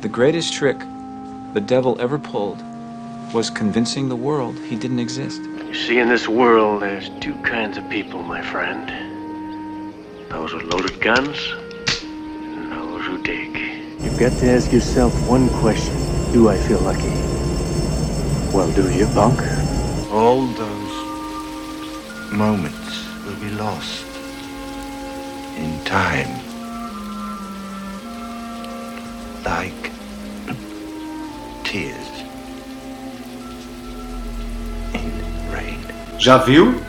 The greatest trick the devil ever pulled was convincing the world he didn't exist. You see, in this world, there's two kinds of people, my friend. Those with loaded guns, and those who dig. You've got to ask yourself one question. Do I feel lucky? Well, do you, punk? All those moments will be lost in time. Like Já viu?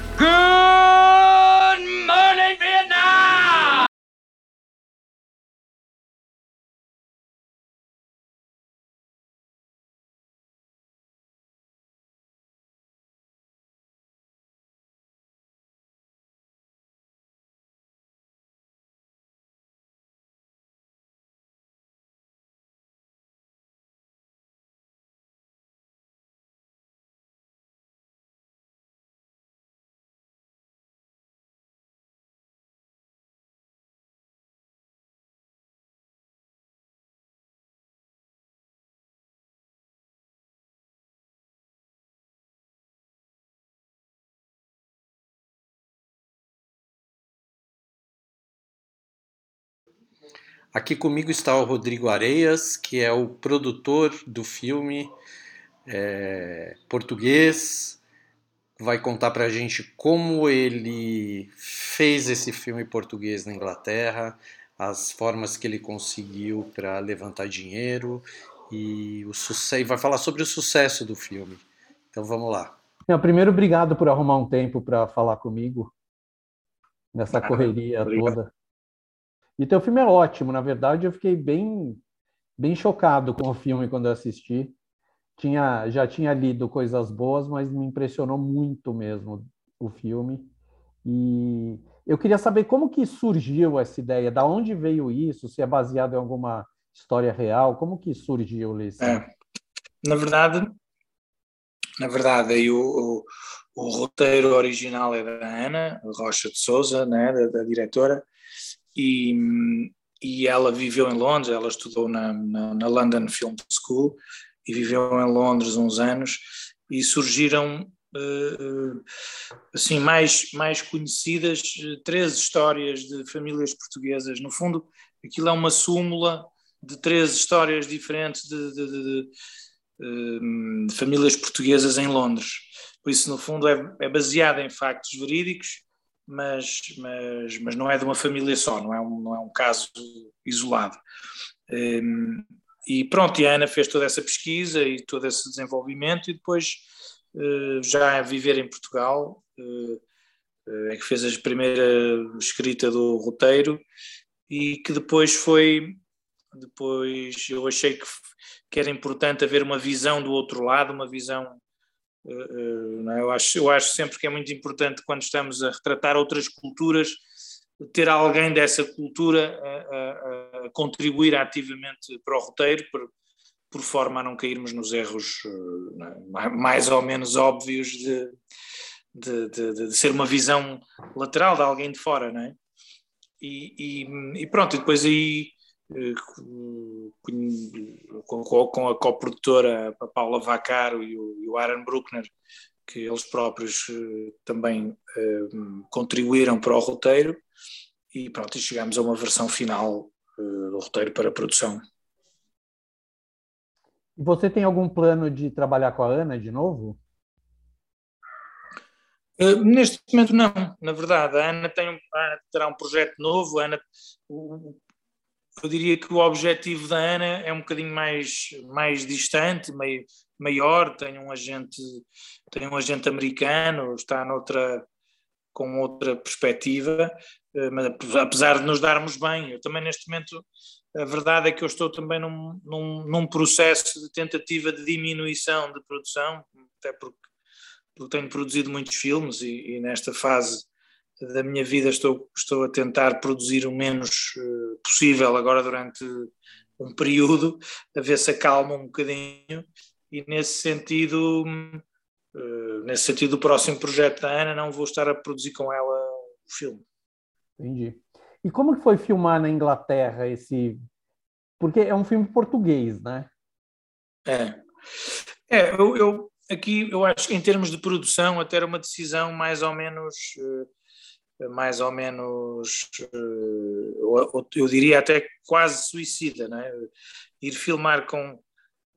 Aqui comigo está o Rodrigo Areias, que é o produtor do filme é, português. Vai contar para a gente como ele fez esse filme português na Inglaterra, as formas que ele conseguiu para levantar dinheiro e o sucesso. Vai falar sobre o sucesso do filme. Então vamos lá. Não, primeiro, obrigado por arrumar um tempo para falar comigo nessa correria obrigado. toda. E teu filme é ótimo, na verdade eu fiquei bem bem chocado com o filme quando eu assisti. Tinha já tinha lido coisas boas, mas me impressionou muito mesmo o filme. E eu queria saber como que surgiu essa ideia, da onde veio isso, se é baseado em alguma história real, como que surgiu isso? É, na verdade, na verdade, aí o, o, o roteiro original é da Ana Rocha de Souza, né, da, da diretora, e, e ela viveu em Londres, ela estudou na, na, na, London Film School e viveu em Londres uns anos e surgiram uh, assim mais, mais conhecidas três histórias de famílias portuguesas. No fundo, aquilo é uma súmula de três histórias diferentes de, de, de, de famílias portuguesas em Londres. Por isso, no fundo, é, é baseada em factos verídicos mas, mas, mas não é de uma família só, não é um, não é um caso isolado. Um, e pronto, e a Ana fez toda essa pesquisa e todo esse desenvolvimento e depois uh, já a viver em Portugal uh, é que fez a primeira escrita do roteiro e que depois foi depois eu achei que, que era importante haver uma visão do outro lado, uma visão? Eu, acho, eu acho sempre que é muito importante quando estamos a retratar outras culturas ter alguém dessa cultura a, a, a contribuir ativamente para o roteiro, por, por forma a não cairmos nos erros é? mais ou menos óbvios de, de, de, de, ser uma visão lateral de alguém de fora, não é? E, e, e pronto, e depois aí eh, com, com a coprodutora a Paula Vaccaro e o, e o Aaron Bruckner, que eles próprios eh, também eh, contribuíram para o roteiro, e pronto, e chegamos a uma versão final do roteiro para a produção. Você tem algum plano de trabalhar com a Ana de novo? Neste momento não, na verdade, a Ana, tem, a Ana terá um projeto novo, a Ana, o, eu diria que o objetivo da Ana é um bocadinho mais, mais distante, meio, maior, tem um agente, tem um agente americano, está noutra, com outra perspectiva, eh, mas apesar de nos darmos bem, eu também neste momento, a verdade é que eu estou também num, num, num processo de tentativa de diminuição de produção, até porque, porque tenho produzido muitos filmes e, e nesta fase da minha vida estou, estou a tentar produzir o menos uh, possível agora durante um período, a ver se acalma um bocadinho e nesse sentido, uh, nesse sentido o próximo projeto da Ana não vou estar a produzir com ela o filme. Entendi. E como que foi filmar na Inglaterra esse porque é um filme português, né? É. É, eu, eu, aqui eu acho que em termos de produção até era uma decisão mais ou menos eh, mais ou menos eh, eu diria até quase suicida, né? ir filmar com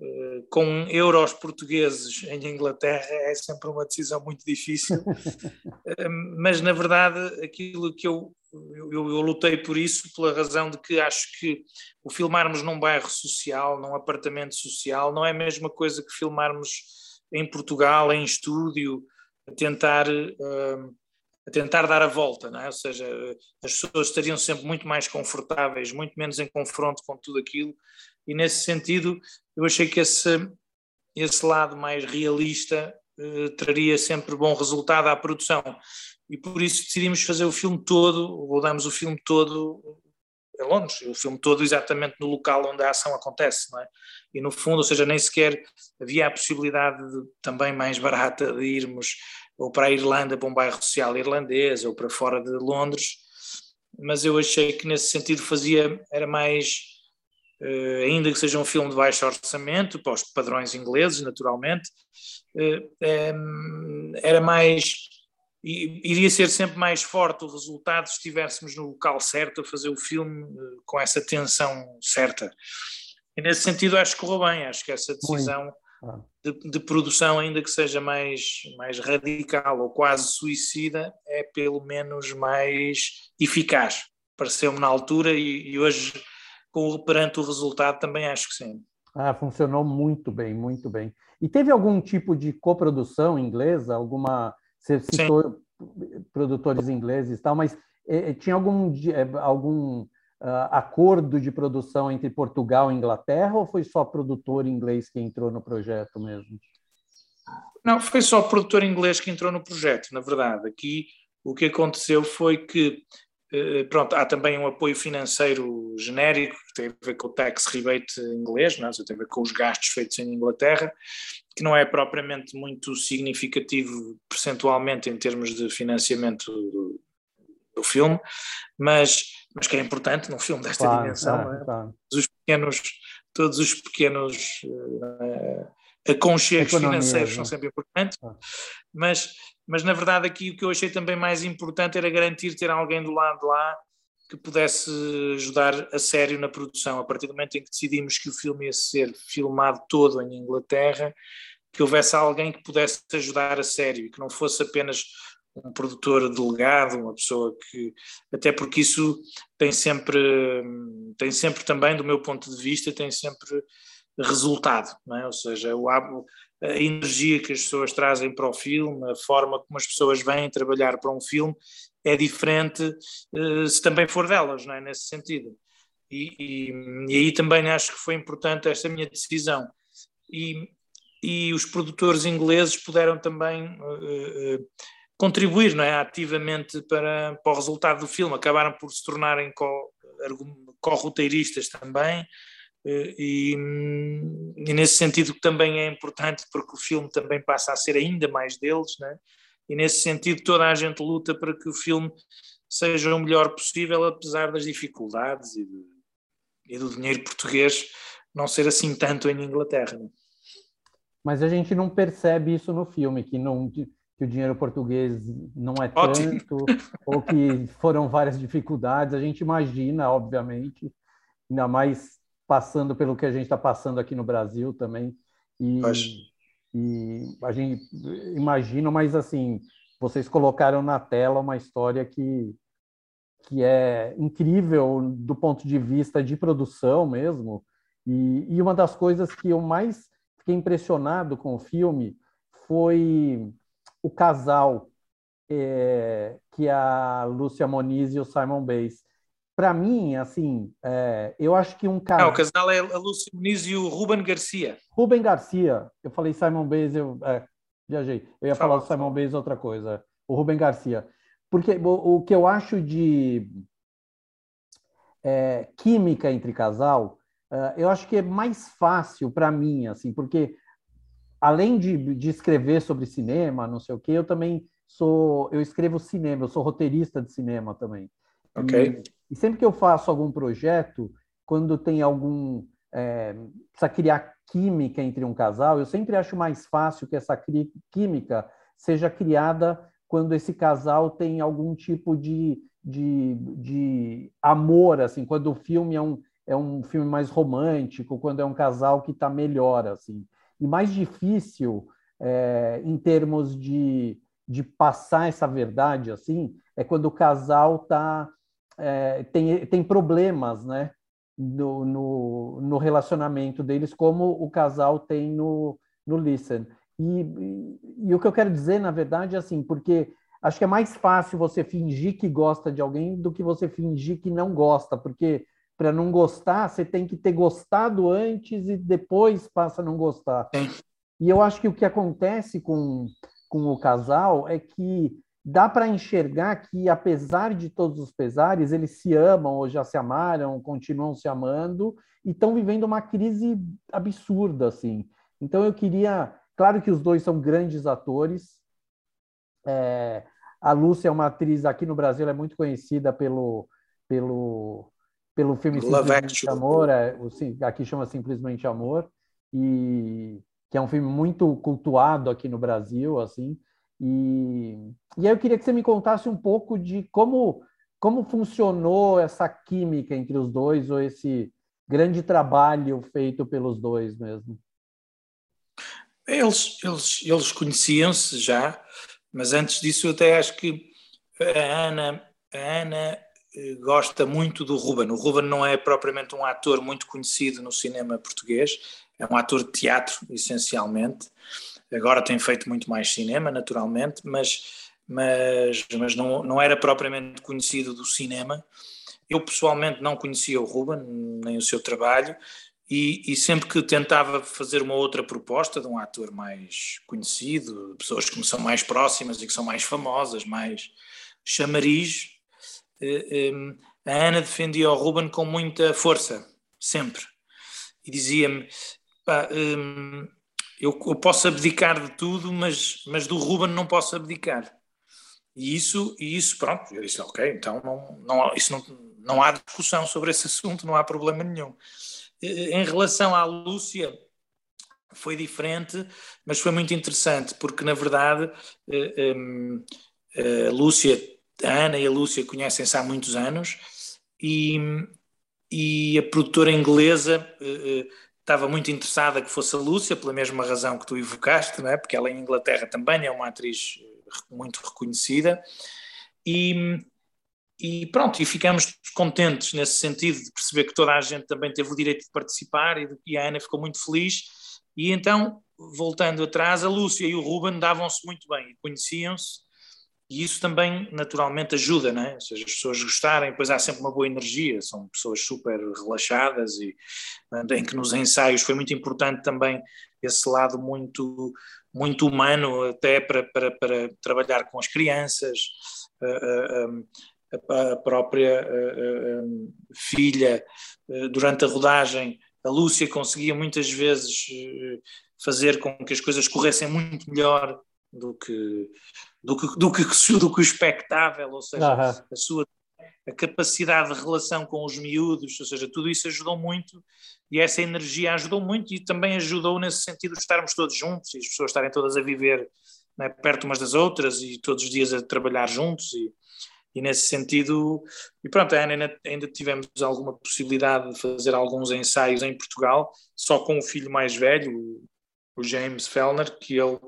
eh, com euros portugueses em Inglaterra é sempre uma decisão muito difícil, mas na verdade aquilo que eu, eu, eu, lutei por isso pela razão de que acho que o filmarmos num bairro social, num apartamento social, não é a mesma coisa que filmarmos em Portugal, em estúdio, a tentar, a tentar dar a volta, não é? ou seja, as pessoas estariam sempre muito mais confortáveis, muito menos em confronto com tudo aquilo, e nesse sentido eu achei que esse, esse lado mais realista uh, traria sempre bom resultado à produção. E por isso decidimos fazer o filme todo, rodamos o filme todo em Londres, o filme todo exatamente no local onde a ação acontece, não é? E no fundo, ou seja, nem sequer havia a possibilidade de, também mais barata de irmos ou para a Irlanda, para um bairro social irlandês, ou para fora de Londres, mas eu achei que nesse sentido fazia, era mais, uh, ainda que seja um filme de baixo orçamento, para os padrões ingleses, naturalmente, uh, um, era mais iria ser sempre mais forte o resultado se estivéssemos no local certo a fazer o filme eh, com essa tensão certa. E nesse sentido acho que correu bem, acho que essa decisão ah. de, de, produção, ainda que seja mais, mais radical ou quase suicida, é pelo menos mais eficaz. Pareceu-me na altura e, e hoje, com, perante o resultado, também acho que sim. Ah, funcionou muito bem, muito bem. E teve algum tipo de coprodução inglesa, alguma você citou Sim. produtores ingleses e tal, mas é, tinha algum, é, algum uh, acordo de produção entre Portugal e Inglaterra ou foi só produtor inglês que entrou no projeto mesmo? Não, foi só produtor inglês que entrou no projeto, na verdade. Aqui o que aconteceu foi que pronto, há também um apoio financeiro genérico que tem a ver com o tax rebate inglês, não é? tem a ver com os gastos feitos em Inglaterra, que não é propriamente muito significativo percentualmente em termos de financiamento do, do filme, mas, mas que é importante num filme desta claro, dimensão. Claro, é? claro. Todos os pequenos, todos os pequenos uh, aconchegos financeiros são né? sempre importantes, mas, mas na verdade aqui o que eu achei também mais importante era garantir ter alguém do lado de lá que pudesse ajudar a sério na produção. A partir do momento em que decidimos que o filme ia ser filmado todo em Inglaterra, que houvesse alguém que pudesse ajudar a sério e que não fosse apenas um produtor delegado, uma pessoa que até porque isso tem sempre tem sempre também do meu ponto de vista tem sempre resultado, é? ou seja, o, a energia que as pessoas trazem para o filme, a forma como as pessoas vêm trabalhar para um filme é diferente uh, se também for delas, não é? Nesse sentido. E, e, e, aí também acho que foi importante esta minha decisão. E, e os produtores ingleses puderam também uh, uh, contribuir não é? ativamente para, para o resultado do filme, acabaram por se tornarem co-roteiristas co também. E, e, nesse sentido também é importante porque o filme também passa a ser ainda mais deles, né? e nesse sentido toda a gente luta para que o filme seja o melhor possível, apesar das dificuldades e, de, e do dinheiro português não ser assim tanto em Inglaterra. Né? Mas a gente não percebe isso no filme, que, não, que o dinheiro português não é Ótimo. tanto, ou que foram várias dificuldades. A gente imagina, obviamente, ainda mais passando pelo que a gente está passando aqui no Brasil também. E, e a gente imagina, mas assim, vocês colocaram na tela uma história que, que é incrível do ponto de vista de produção mesmo. E, e uma das coisas que eu mais fiquei impressionado com o filme foi o casal é, que a Lúcia Moniz e o Simon Bass para mim, assim, é, eu acho que um cara. Não, o casal é a Lúcia Muniz e o Ruben Garcia. Ruben Garcia. Eu falei Simon Bays, eu é, viajei. Eu ia fala, falar do Simon Bays outra coisa. O Ruben Garcia. Porque o, o que eu acho de é, química entre casal, é, eu acho que é mais fácil para mim, assim, porque além de, de escrever sobre cinema, não sei o que, eu também sou. Eu escrevo cinema, eu sou roteirista de cinema também. Ok. E, sempre que eu faço algum projeto, quando tem algum é, precisa criar química entre um casal, eu sempre acho mais fácil que essa química seja criada quando esse casal tem algum tipo de, de, de amor, assim, quando o filme é um, é um filme mais romântico, quando é um casal que está melhor, assim. E mais difícil é, em termos de, de passar essa verdade, assim, é quando o casal tá, é, tem, tem problemas, né? No, no, no, relacionamento deles, como o casal tem no, no Listen. E, e, e, o que eu quero dizer, na verdade, é assim, porque acho que é mais fácil você fingir que gosta de alguém do que você fingir que não gosta, porque para não gostar, você tem que ter gostado antes e depois passa a não gostar. E eu acho que o que acontece com, com o casal é que dá para enxergar que, apesar de todos os pesares, eles se amam ou já se amaram, continuam se amando e estão vivendo uma crise absurda, assim. Então eu queria, claro que os dois são grandes atores. É, a Lúcia é uma atriz aqui no Brasil, é muito conhecida pelo pelo pelo filme Love Simplesmente Amor, é, aqui chama Simplesmente Amor e que é um filme muito cultuado aqui no Brasil, assim. E, e aí eu queria que você me contasse um pouco de como, como funcionou essa química entre os dois, ou esse grande trabalho feito pelos dois mesmo. Eles, eles, eles conheciam-se já, mas antes disso eu até acho que a Ana, a Ana eh, gosta muito do Ruben. O Ruben não é propriamente um ator muito conhecido no cinema português, é um ator de teatro, essencialmente, Agora tem feito muito mais cinema, naturalmente, mas, mas, mas não, não era propriamente conhecido do cinema. Eu pessoalmente não conhecia o Ruben, nem o seu trabalho, e, e, sempre que tentava fazer uma outra proposta de um ator mais conhecido, de pessoas que me são mais próximas e que são mais famosas, mais chamariz, eh, a Ana defendia o Ruben com muita força, sempre. E dizia-me: eu, eu, posso abdicar de tudo, mas, mas do Ruben não posso abdicar. E isso, e isso pronto, eu disse, ok, então não, não, isso não, não há discussão sobre esse assunto, não há problema nenhum. Em relação à Lúcia, foi diferente, mas foi muito interessante, porque na verdade eh, eh, a Lúcia, a Ana e a Lúcia conhecem-se há muitos anos e, e a produtora inglesa eh, estava muito interessada que fosse a Lúcia, pela mesma razão que tu evocaste, não é? porque ela em Inglaterra também é uma atriz eh, muito reconhecida. E, e pronto, e ficamos contentes nesse sentido de perceber que toda a gente também teve o direito de participar e, e a Ana ficou muito feliz. E então, voltando atrás, a Lúcia e o Ruben davam-se muito bem, conheciam-se e isso também naturalmente ajuda, não é? Ou seja, as pessoas gostarem, depois há sempre uma boa energia, são pessoas super relaxadas e em que nos ensaios foi muito importante também esse lado muito muito humano até para, para, para trabalhar com as crianças, a, a, a própria filha durante a rodagem, a Lúcia conseguia muitas vezes eh, fazer com que as coisas corressem muito melhor do que do que, do que, do que o expectável, ou seja, uhum. a sua a capacidade de relação com os miúdos, ou seja, tudo isso ajudou muito e essa energia ajudou muito e também ajudou nesse sentido de estarmos todos juntos e as pessoas estarem todas a viver né, perto umas das outras e todos os dias a trabalhar juntos e, e nesse sentido, e pronto, ainda, ainda tivemos alguma possibilidade de fazer alguns ensaios em Portugal, só com o filho mais velho, o James Fellner, que ele,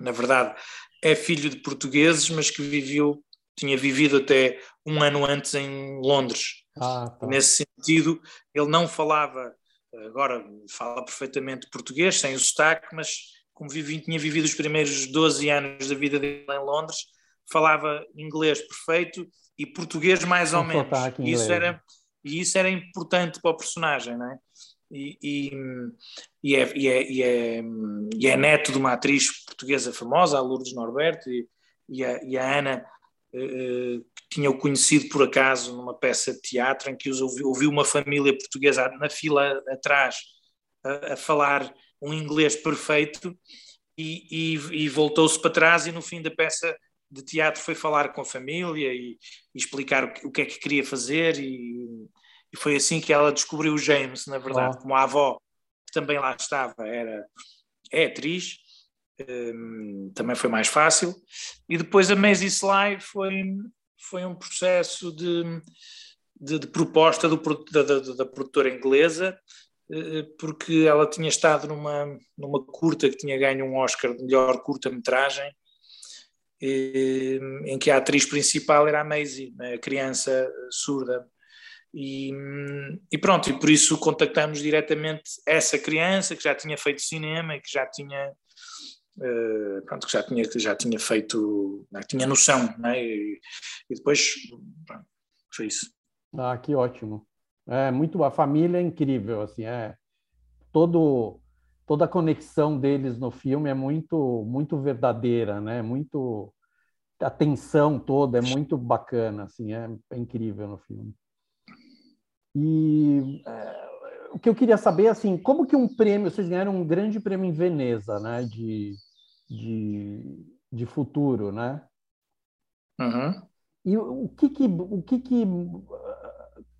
na verdade, é filho de portugueses, mas que viveu, tinha vivido até um ano antes em Londres. Ah, tá. Nesse sentido, ele não falava, agora fala perfeitamente português, sem o sotaque, mas como vivi, tinha vivido os primeiros 12 anos da vida dele em Londres, falava inglês perfeito e português mais ou menos. E isso, era, e isso era importante para o personagem, não é? E, e, e, é, e, é, e, é, e é neto de uma atriz portuguesa famosa, a Lourdes Norberto, e, e, a, e a Ana uh, tinha-o conhecido por acaso numa peça de teatro em que os ouviu, ouviu uma família portuguesa na fila atrás a, a falar um inglês perfeito e, e, e voltou-se para trás e no fim da peça de teatro foi falar com a família e, e explicar o que, o que, é que queria fazer e, e foi assim que ela descobriu o James, na verdade, como a avó, que também lá estava, era, é atriz, hum, também foi mais fácil. E depois a Maisie Sly foi, foi um processo de, de, de proposta do da, da, da produtora inglesa, eh, porque ela tinha estado numa, numa curta que tinha ganho um Oscar de melhor curta-metragem, eh, em que a atriz principal era a Maisie, a criança surda. E, e pronto, e por isso contactamos diretamente essa criança que já tinha feito cinema e que já tinha eh, pronto, que já tinha, que já tinha feito, né, tinha noção, né? e, e depois pronto, foi isso. Ah, que ótimo. É muito a família é incrível, assim, é todo toda a conexão deles no filme é muito muito verdadeira, né? Muito a tensão toda é muito bacana, assim, é, é incrível no filme. E é, o que eu queria saber, assim, como que um prêmio, vocês ganharam um grande prêmio em Veneza, né? De, de, de futuro, né? Uhum. E o que que, o que que,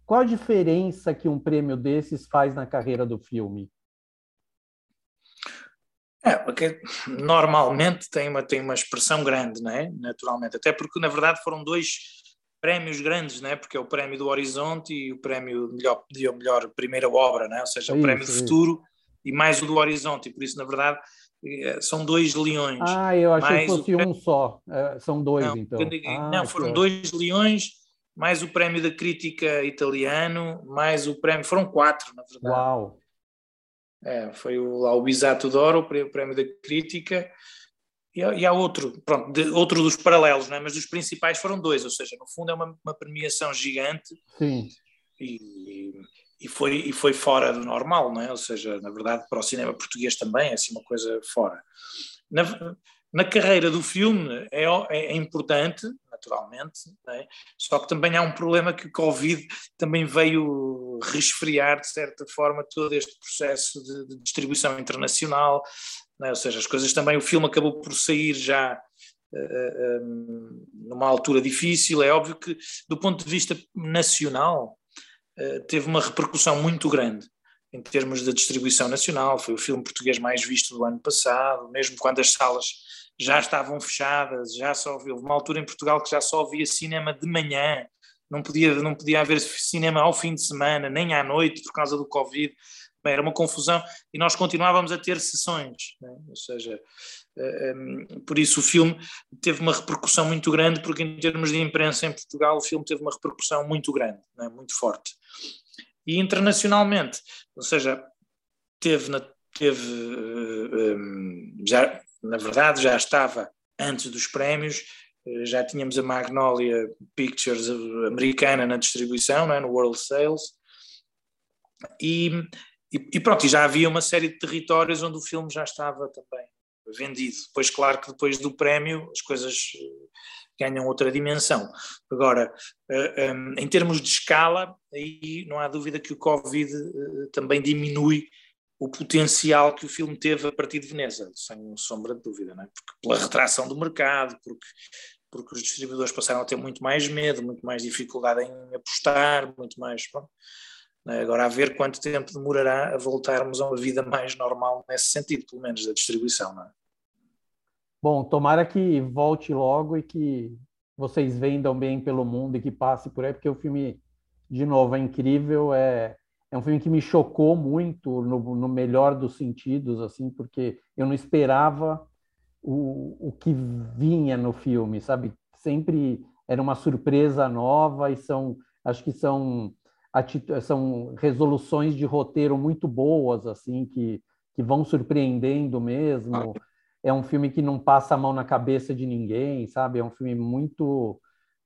qual a diferença que um prêmio desses faz na carreira do filme? É, porque normalmente tem uma, tem uma expressão grande, não é? Naturalmente, até porque na verdade foram dois prémios grandes, não é? Porque é o prémio do Horizonte e o prémio de melhor, de melhor primeira obra, não é? Ou seja, o Isso, prémio do isso. futuro e mais o do Horizonte, e por isso na verdade eh, são dois leões. Ah, eu achei que Mais o fosse um só. É, são dois, Não, então. Ah, não, foram dois leões, mais o prémio da crítica italiano, mais o prémio, foram quatro, na verdade. Uau! É, foi o, lá o Bisato d'Oro, o o prémio da crítica, e, há- outro, pronto, de- outro dos paralelos, não é? mas dos principais foram dois, ou seja, no fundo é uma, uma premiação gigante Sim, e, e, foi, e foi fora do normal, não é? Ou seja, na verdade, para o cinema português também é assim uma coisa fora. Na, na carreira do filme é, é, é importante, naturalmente, é? só que também há um problema que o Covid também veio resfriar, de certa forma, todo este processo de, de distribuição internacional, não é? ou seja, as coisas também, o filme acabou por sair já eh, um, numa altura difícil, é óbvio que do ponto de vista nacional eh, teve uma repercussão muito grande em termos de distribuição nacional, foi o filme português mais visto do ano passado, mesmo quando as salas já estavam fechadas, já só houve uma altura em Portugal que já só havia cinema de manhã, não podia, não podia haver cinema ao fim de semana, nem à noite por causa do Covid, Bem, era uma confusão e nós continuávamos a ter sessões, né? ou seja, um, por isso o filme teve uma repercussão muito grande, porque em termos de imprensa em Portugal o filme teve uma repercussão muito grande, né? muito forte. E internacionalmente, ou seja, teve, teve um, já, na verdade já estava antes dos prémios, já tínhamos a Magnolia Pictures americana na distribuição, é? no World Sales, e, e, e, pronto, e já havia uma série de territórios onde o filme já estava também vendido. Pois claro que depois do prémio as coisas ganham outra dimensão. Agora, em termos de escala, aí não há dúvida que o Covid também diminui o potencial que o filme teve a partir de Veneza, sem sombra de dúvida, não é? porque pela retração do mercado, porque, porque os distribuidores passaram a ter muito mais medo, muito mais dificuldade em apostar, muito mais. Bom, agora, a ver quanto tempo demorará a voltarmos a uma vida mais normal nesse sentido, pelo menos da distribuição, não é? Bom, tomara que volte logo e que vocês vendam bem pelo mundo e que passe por aí, porque o filme, de novo, é incrível, é é um filme que me chocou muito no, no, melhor dos sentidos, assim, porque eu não esperava o, o que vinha no filme, sabe? Sempre era uma surpresa nova e são, acho que são, são resoluções de roteiro muito boas, assim, que, que vão surpreendendo mesmo. É um filme que não passa a mão na cabeça de ninguém, sabe? É um filme muito,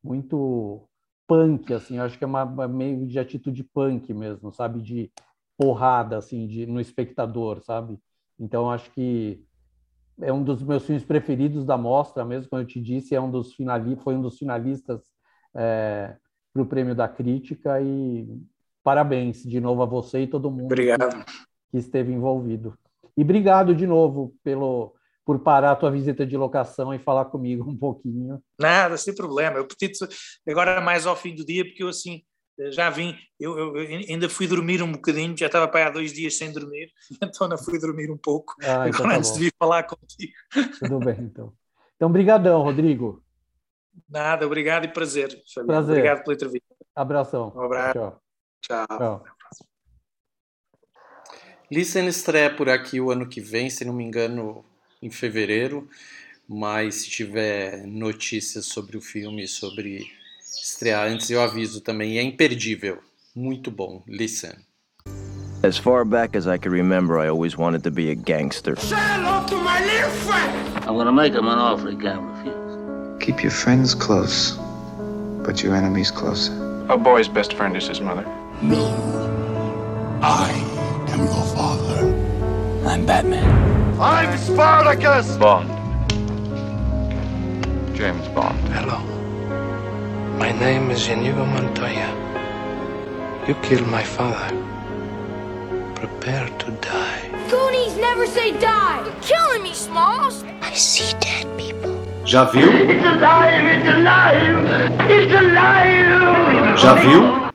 muito punk, assim, eu acho que é uma, meio de atitude punk mesmo, sabe, de porrada, assim, de, no espectador, sabe? Então, acho que é um dos meus filmes preferidos da mostra, mesmo como eu te disse, é um dos finali foi um dos finalistas é, para o prêmio da crítica e parabéns de novo a você e todo mundo obrigado. Que, que esteve envolvido. E obrigado de novo pelo por parar a tua visita de locação e falar comigo um pouquinho. Nada, sem problema. Eu pedi agora mais ao fim do dia, porque eu assim já vim, eu, eu, ainda fui dormir um bocadinho, já estava para há dois dias sem dormir, então ainda fui dormir um pouco, Ah, então agora tá antes bom. de vir falar contigo. Tudo bem, então. Então, brigadão, Rodrigo. Nada, obrigado e prazer. Fabiano. Prazer. Obrigado pela entrevista. Abração. Um abraço. Tchau. Tchau. Tchau. Listen estreia por aqui o ano que vem, se não me engano, em fevereiro. Mas se tiver notícias sobre o filme, sobre estrear antes, eu aviso também. É imperdível. Muito bom. Listen. As far back as I can remember, I always wanted to be a gangster. I'm gonna make him an offer he can't refuse. Keep your friends close, but your enemies closer. A boy's best friend is his mother. No. I am your father. I'm Batman. I'm Spartacus! Bond. James Bond. Hello. My name is Inigo Montoya. You killed my father. Prepare to die. Goonies never say die. You're killing me, Smalls. I see dead people. Já viu? It's alive! It's alive! It's alive! Já viu?